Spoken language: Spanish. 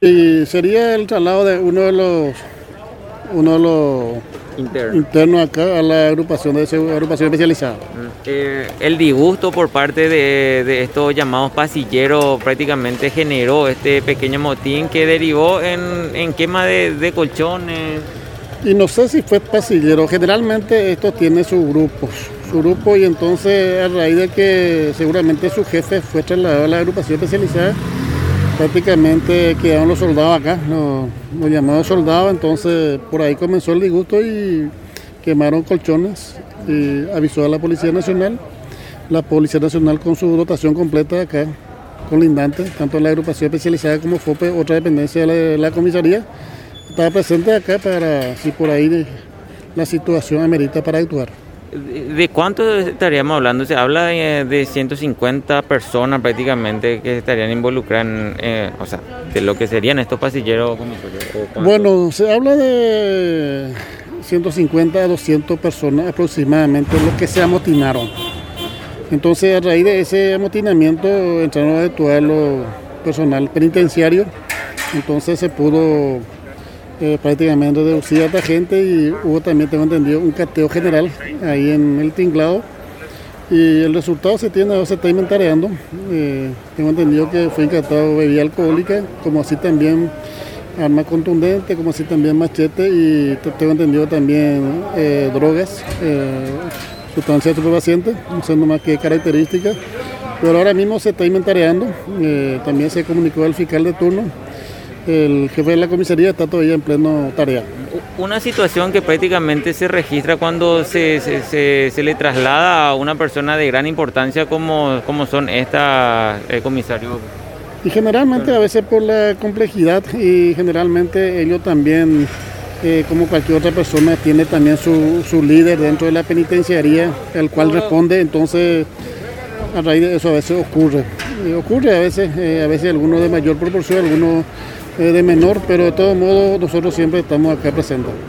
Y sería el traslado de uno de los, uno de los internos acá a la agrupación de agrupación especializada. Eh, el disgusto por parte de, estos llamados pasilleros prácticamente generó este pequeño motín que derivó en, quema de, colchones. Y no sé si fue pasillero, generalmente esto tiene sus grupos, su grupo y entonces a raíz de que seguramente su jefe fue trasladado a la agrupación especializada, prácticamente quedaron los soldados acá, los, llamados soldados, entonces por ahí comenzó el disgusto y quemaron colchones y avisó a la Policía Nacional. La Policía Nacional con su dotación completa acá, con lindante, tanto la agrupación especializada como FOPE, otra dependencia de la, comisaría, estaba presente acá para si por ahí la situación amerita para actuar. ¿De cuánto estaríamos hablando? Se habla de, 150 personas prácticamente que estarían involucradas eh, o sea, de lo que serían estos pasilleros. Bueno, se habla de 150 a 200 personas aproximadamente los que se amotinaron. Entonces, a raíz de ese amotinamiento entraron a actuar los personal penitenciario. Entonces se pudo eh, prácticamente reducida esta gente y hubo también, tengo entendido, un cateo general ahí en el tinglado. Y el resultado se tiene, se está inventariando. Eh, tengo entendido que fue incatado bebida alcohólica, como así también arma contundente, como así también machete y tengo entendido también eh, drogas, sustancias estupefacientes, no sé más qué características. Pero ahora mismo se está inventariando. también se comunicó al fiscal de turno el jefe de la comisaría está todavía en pleno tarea. Una situación que prácticamente se registra cuando se, se, le traslada a una persona de gran importancia como, como son estas, eh, comisario. Y generalmente a veces por la complejidad y generalmente ellos también, eh, como cualquier otra persona, tiene también su, su líder dentro de la penitenciaría, el cual responde, entonces a raíz de eso a veces ocurre. Eh, ocurre a veces, a veces algunos de mayor proporción, algunos de menor, pero de todos modos nosotros siempre estamos acá presentes.